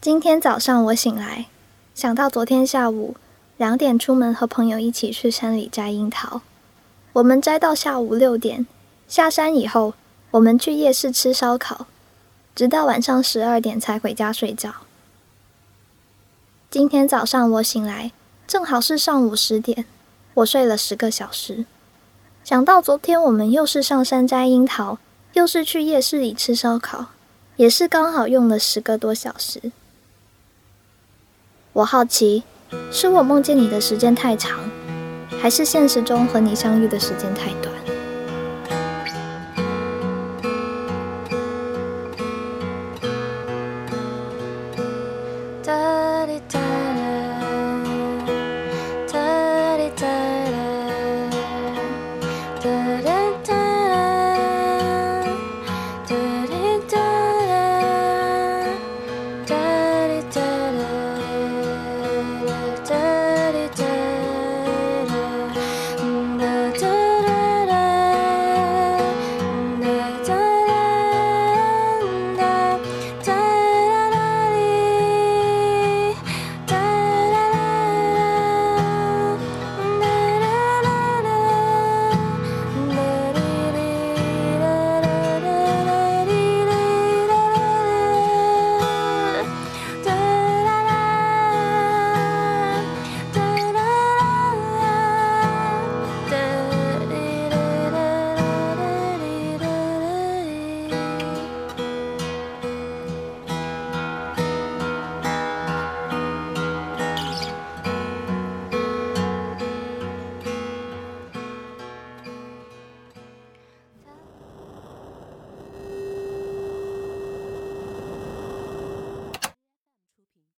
今天早上我醒来，想到昨天下午两点出门和朋友一起去山里摘樱桃，我们摘到下午六点，下山以后我们去夜市吃烧烤，直到晚上十二点才回家睡觉。今天早上我醒来，正好是上午十点，我睡了十个小时。想到昨天我们又是上山摘樱桃，又是去夜市里吃烧烤，也是刚好用了十个多小时。我好奇，是我梦见你的时间太长，还是现实中和你相遇的时间太短？